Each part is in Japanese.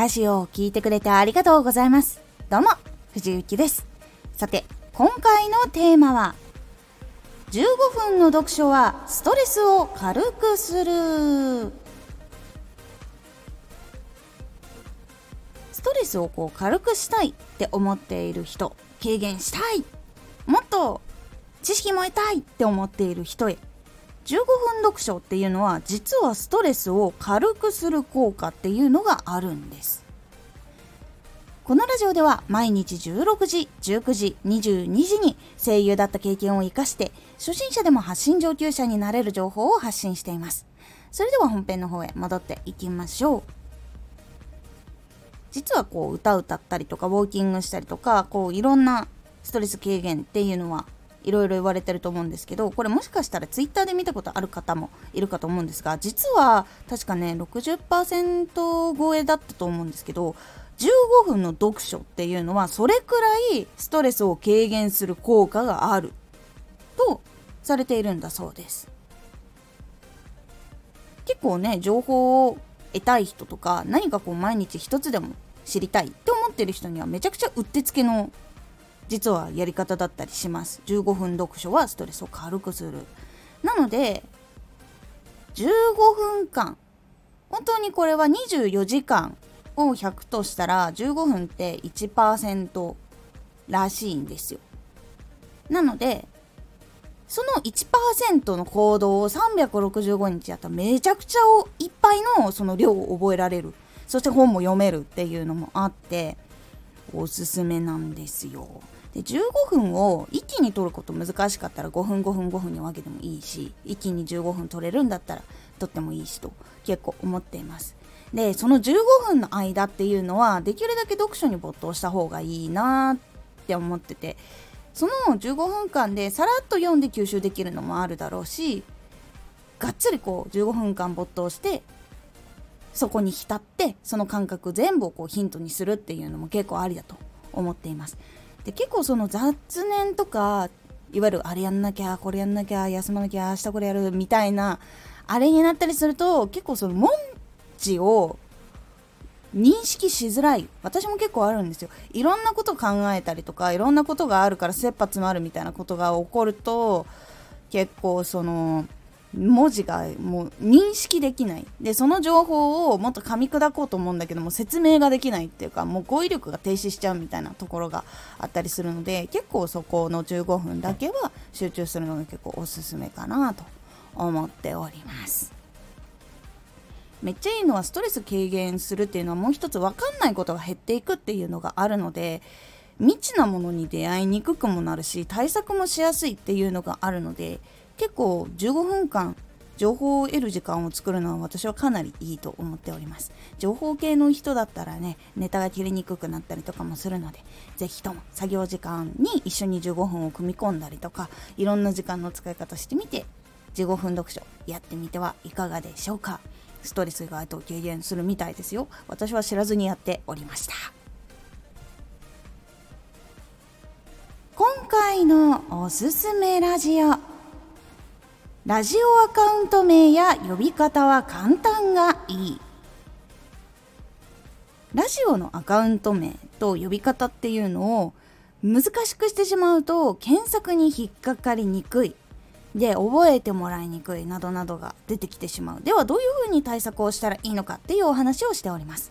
ラジオを聴いてくれてありがとうございます。どうも、藤幸です。さて、今回のテーマは、15分の読書はストレスを軽くする。ストレスをこう軽くしたいって思っている人、軽減したい、もっと知識も得たいって思っている人へ15分読書っていうのは実はストレスを軽くする効果っていうのがあるんです。このラジオでは毎日16時、19時、22時に声優だった経験を活かして初心者でも発信上級者になれる情報を発信しています。それでは本編の方へ戻っていきましょう。実はこう歌歌ったりとかウォーキングしたりとかこういろんなストレス軽減っていうのはいろいろ言われてると思うんですけどこれもしかしたらツイッターで見たことある方もいるかと思うんですが実は確かね60%超えだったと思うんですけど15分の読書っていうのはそれくらいストレスを軽減する効果があるとされているんだそうです。結構ね情報を得たい人とか何かこう毎日一つでも知りたいって思ってる人にはめちゃくちゃうってつけの実はやり方だったりします。15分読書はストレスを軽くする。なので15分間本当にこれは24時間を100としたら15分って1%らしいんですよ。なのでその1%の行動を365日やったらめちゃくちゃいっぱいのその量を覚えられる。そして本も読めるっていうのもあっておすすめなんですよ。で15分を一気に取ること難しかったら5分5分5分に分けてもいいし一気に15分取れるんだったら取ってもいいしと結構思っています。でその15分の間っていうのはできるだけ読書に没頭した方がいいなって思っててその15分間でさらっと読んで吸収できるのもあるだろうしがっつりこう15分間没頭してそこに浸ってその感覚全部をこうヒントにするっていうのも結構ありだと思っています。で結構その雑念とかいわゆるあれやんなきゃこれやんなきゃ休まなきゃ明日これやるみたいなあれになったりすると結構その文字を認識しづらい。私も結構あるんですよ。いろんなこと考えたりとかいろんなことがあるから切羽詰まるみたいなことが起こると結構その文字がもう認識できない。でその情報をもっと噛み砕こうと思うんだけども説明ができないっていうかもう語彙力が停止しちゃうみたいなところがあったりするので結構そこの15分だけは集中するのが結構おすすめかなと思っております。めっちゃいいのはストレス軽減するっていうのはもう一つ分かんないことが減っていくっていうのがあるので未知なものに出会いにくくもなるし対策もしやすいっていうのがあるので結構15分間情報を得る時間を作るのは私はかなりいいと思っております。情報系の人だったらねネタが切りにくくなったりとかもするので是非とも作業時間に一緒に15分を組み込んだりとかいろんな時間の使い方してみて15分読書やってみてはいかがでしょうか。ストレスがと軽減するみたいですよ。私は知らずにやっておりました。今回のおすすめラジオ。ラジオアカウント名や呼び方は簡単がいい。ラジオのアカウント名と呼び方っていうのを難しくしてしまうと検索に引っかかりにくい。で覚えてもらいにくいなどなどが出てきてしまう。ではどういうふうに対策をしたらいいのかっていうお話をしております。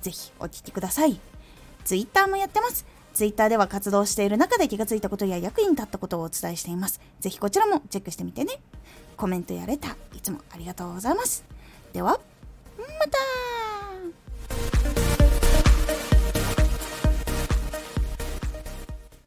ぜひお聞きください。Twitter もやってます。Twitter では活動している中で気がついたことや役に立ったことをお伝えしています。ぜひこちらもチェックしてみてね。コメントやれた、いつもありがとうございます。では、また